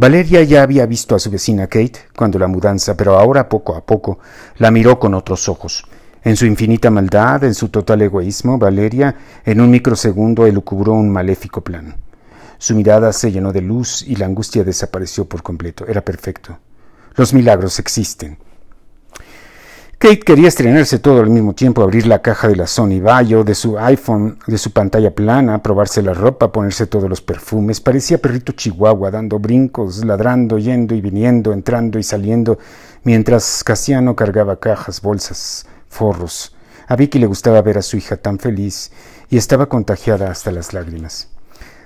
Valeria ya había visto a su vecina Kate cuando la mudanza, pero ahora poco a poco la miró con otros ojos. En su infinita maldad, en su total egoísmo, Valeria en un microsegundo elucubró un maléfico plan. Su mirada se llenó de luz y la angustia desapareció por completo. Era perfecto. Los milagros existen. Kate quería estrenarse todo al mismo tiempo, abrir la caja de la Sony Vaio, de su iPhone, de su pantalla plana, probarse la ropa, ponerse todos los perfumes. Parecía perrito chihuahua, dando brincos, ladrando, yendo y viniendo, entrando y saliendo, mientras Casiano cargaba cajas, bolsas, forros. A Vicky le gustaba ver a su hija tan feliz y estaba contagiada hasta las lágrimas.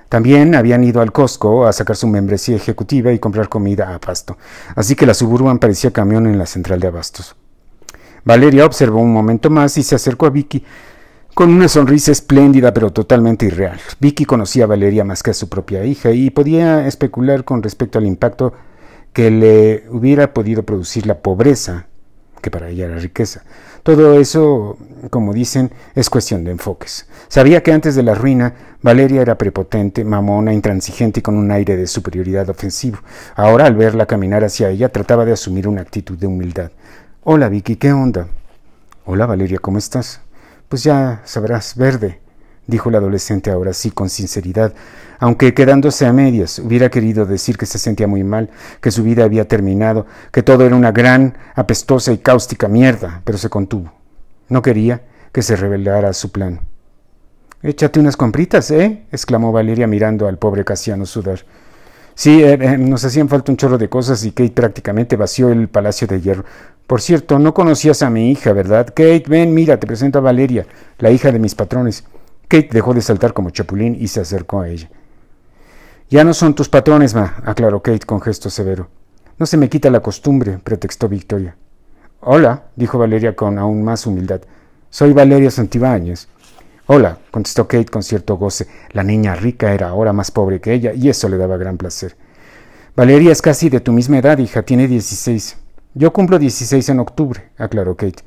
También habían ido al Costco a sacar su membresía ejecutiva y comprar comida a pasto, así que la Suburban parecía camión en la central de abastos. Valeria observó un momento más y se acercó a Vicky con una sonrisa espléndida pero totalmente irreal. Vicky conocía a Valeria más que a su propia hija y podía especular con respecto al impacto que le hubiera podido producir la pobreza, que para ella era riqueza. Todo eso, como dicen, es cuestión de enfoques. Sabía que antes de la ruina, Valeria era prepotente, mamona, intransigente y con un aire de superioridad ofensivo. Ahora, al verla caminar hacia ella, trataba de asumir una actitud de humildad. Hola Vicky, ¿qué onda? Hola Valeria, ¿cómo estás? Pues ya sabrás, verde, dijo la adolescente ahora sí con sinceridad, aunque quedándose a medias, hubiera querido decir que se sentía muy mal, que su vida había terminado, que todo era una gran, apestosa y cáustica mierda, pero se contuvo. No quería que se revelara su plan. Échate unas compritas, ¿eh? exclamó Valeria mirando al pobre Casiano sudar. Sí, nos hacían falta un chorro de cosas y Kate prácticamente vació el palacio de hierro. Por cierto, no conocías a mi hija, ¿verdad? Kate, ven, mira, te presento a Valeria, la hija de mis patrones. Kate dejó de saltar como chapulín y se acercó a ella. Ya no son tus patrones, ma, aclaró Kate con gesto severo. No se me quita la costumbre, pretextó Victoria. Hola, dijo Valeria con aún más humildad. Soy Valeria Santibáñez. Hola, contestó Kate con cierto goce. La niña rica era ahora más pobre que ella, y eso le daba gran placer. Valeria es casi de tu misma edad, hija, tiene dieciséis. Yo cumplo dieciséis en octubre, aclaró Kate.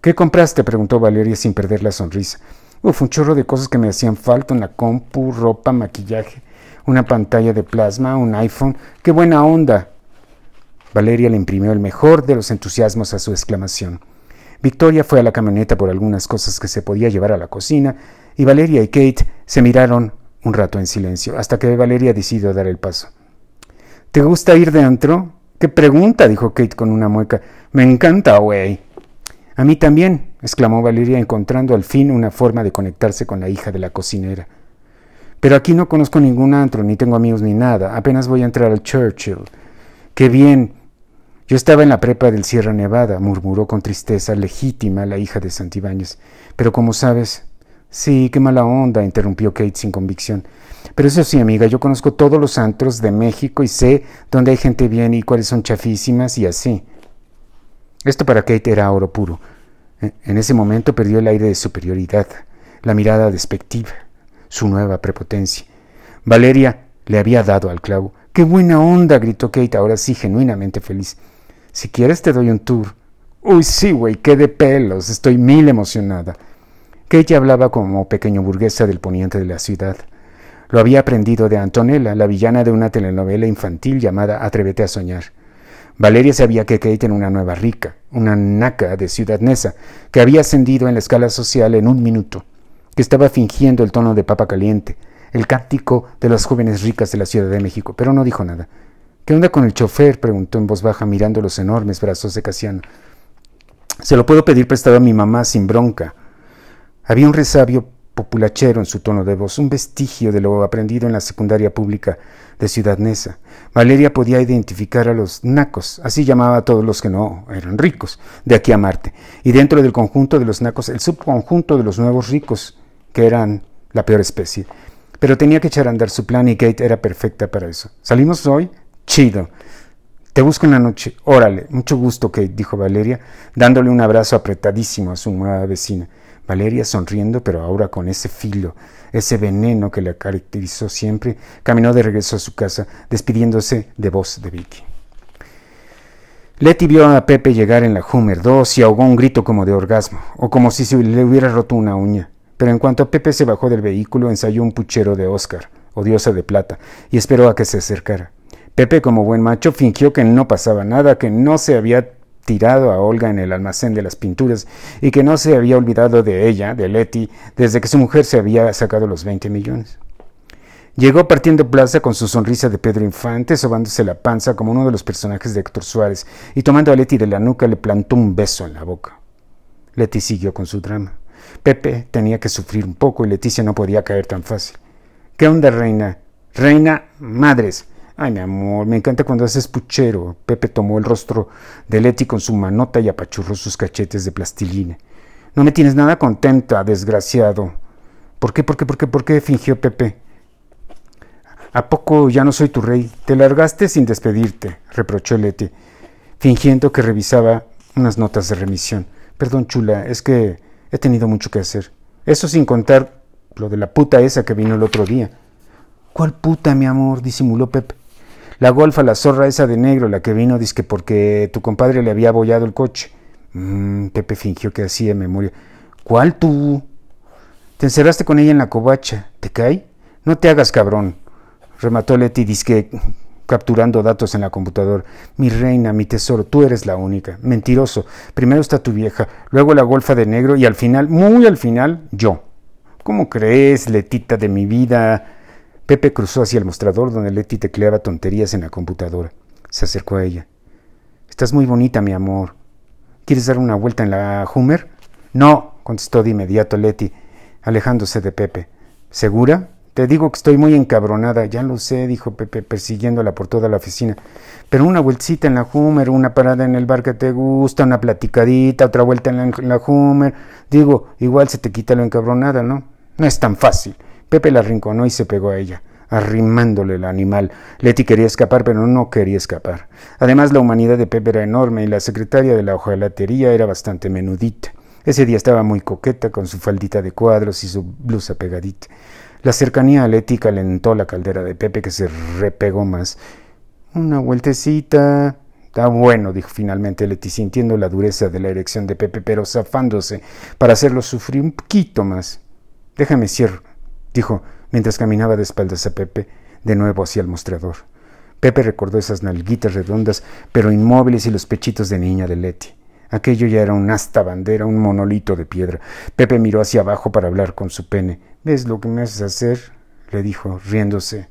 ¿Qué compraste? preguntó Valeria sin perder la sonrisa. Uf, un chorro de cosas que me hacían falta, una compu, ropa, maquillaje, una pantalla de plasma, un iPhone. ¡Qué buena onda! Valeria le imprimió el mejor de los entusiasmos a su exclamación. Victoria fue a la camioneta por algunas cosas que se podía llevar a la cocina, y Valeria y Kate se miraron un rato en silencio, hasta que Valeria decidió dar el paso. ¿Te gusta ir de antro? ¿Qué pregunta? dijo Kate con una mueca. Me encanta, güey. A mí también, exclamó Valeria, encontrando al fin una forma de conectarse con la hija de la cocinera. Pero aquí no conozco ningún antro, ni tengo amigos ni nada. Apenas voy a entrar al Churchill. Qué bien, yo estaba en la prepa del Sierra Nevada, murmuró con tristeza legítima la hija de Santibáñez. Pero como sabes. Sí, qué mala onda, interrumpió Kate sin convicción. Pero eso sí, amiga, yo conozco todos los antros de México y sé dónde hay gente bien y cuáles son chafísimas y así. Esto para Kate era oro puro. En ese momento perdió el aire de superioridad, la mirada despectiva, su nueva prepotencia. Valeria le había dado al clavo. ¡Qué buena onda! gritó Kate, ahora sí genuinamente feliz. Si quieres te doy un tour. Uy, sí, güey, qué de pelos. Estoy mil emocionada. Kate hablaba como pequeño burguesa del poniente de la ciudad. Lo había aprendido de Antonella, la villana de una telenovela infantil llamada Atrévete a soñar. Valeria sabía que Kate era una nueva rica, una naca de Ciudad Neza, que había ascendido en la escala social en un minuto, que estaba fingiendo el tono de papa caliente, el cántico de las jóvenes ricas de la Ciudad de México, pero no dijo nada. ¿Qué onda con el chofer? preguntó en voz baja mirando los enormes brazos de Casiano. Se lo puedo pedir prestado a mi mamá sin bronca. Había un resabio populachero en su tono de voz, un vestigio de lo aprendido en la secundaria pública de Ciudad Neza. Valeria podía identificar a los nacos, así llamaba a todos los que no eran ricos, de aquí a Marte, y dentro del conjunto de los nacos, el subconjunto de los nuevos ricos, que eran la peor especie. Pero tenía que echar a andar su plan y Kate era perfecta para eso. ¿Salimos hoy? Chido. Te busco en la noche. Órale, mucho gusto, Kate, dijo Valeria, dándole un abrazo apretadísimo a su nueva vecina. Valeria, sonriendo, pero ahora con ese filo, ese veneno que la caracterizó siempre, caminó de regreso a su casa, despidiéndose de voz de Vicky. Letty vio a Pepe llegar en la Hummer 2 y ahogó un grito como de orgasmo, o como si se le hubiera roto una uña. Pero en cuanto Pepe se bajó del vehículo, ensayó un puchero de Oscar, o diosa de plata, y esperó a que se acercara. Pepe, como buen macho, fingió que no pasaba nada, que no se había tirado a Olga en el almacén de las pinturas y que no se había olvidado de ella, de Leti, desde que su mujer se había sacado los 20 millones. Llegó partiendo plaza con su sonrisa de Pedro Infante, sobándose la panza como uno de los personajes de Héctor Suárez, y tomando a Leti de la nuca le plantó un beso en la boca. Leti siguió con su drama. Pepe tenía que sufrir un poco y Leticia no podía caer tan fácil. ¿Qué onda, reina? Reina, madres. Ay, mi amor, me encanta cuando haces puchero. Pepe tomó el rostro de Leti con su manota y apachurró sus cachetes de plastilina. No me tienes nada contenta, desgraciado. ¿Por qué, por qué, por qué, por qué? fingió Pepe. ¿A poco ya no soy tu rey? Te largaste sin despedirte, reprochó Leti, fingiendo que revisaba unas notas de remisión. Perdón, chula, es que he tenido mucho que hacer. Eso sin contar lo de la puta esa que vino el otro día. ¿Cuál puta, mi amor? disimuló Pepe. La golfa, la zorra esa de negro, la que vino, dice que porque tu compadre le había abollado el coche. Mm, Pepe fingió que hacía memoria. ¿Cuál tú? Te encerraste con ella en la covacha. ¿Te cae? No te hagas cabrón. Remató Leti, disque capturando datos en la computadora. Mi reina, mi tesoro, tú eres la única. Mentiroso. Primero está tu vieja, luego la golfa de negro y al final, muy al final, yo. ¿Cómo crees, Letita de mi vida? Pepe cruzó hacia el mostrador donde Leti tecleaba tonterías en la computadora. Se acercó a ella. Estás muy bonita, mi amor. ¿Quieres dar una vuelta en la Hummer? No, contestó de inmediato Leti, alejándose de Pepe. ¿Segura? Te digo que estoy muy encabronada. Ya lo sé, dijo Pepe, persiguiéndola por toda la oficina. Pero una vueltecita en la Hummer, una parada en el bar que te gusta, una platicadita, otra vuelta en la, en la Hummer. Digo, igual se te quita lo encabronada, ¿no? No es tan fácil. Pepe la arrinconó y se pegó a ella, arrimándole el animal. Leti quería escapar, pero no quería escapar. Además, la humanidad de Pepe era enorme y la secretaria de la hojalatería era bastante menudita. Ese día estaba muy coqueta, con su faldita de cuadros y su blusa pegadita. La cercanía a Leti calentó la caldera de Pepe, que se repegó más. Una vueltecita. Está bueno, dijo finalmente Leti, sintiendo la dureza de la erección de Pepe, pero zafándose para hacerlo sufrir un poquito más. Déjame cierro dijo mientras caminaba de espaldas a Pepe de nuevo hacia el mostrador. Pepe recordó esas nalguitas redondas pero inmóviles y los pechitos de niña de Leti. Aquello ya era un asta bandera, un monolito de piedra. Pepe miró hacia abajo para hablar con su pene. ¿Ves lo que me haces hacer? le dijo, riéndose.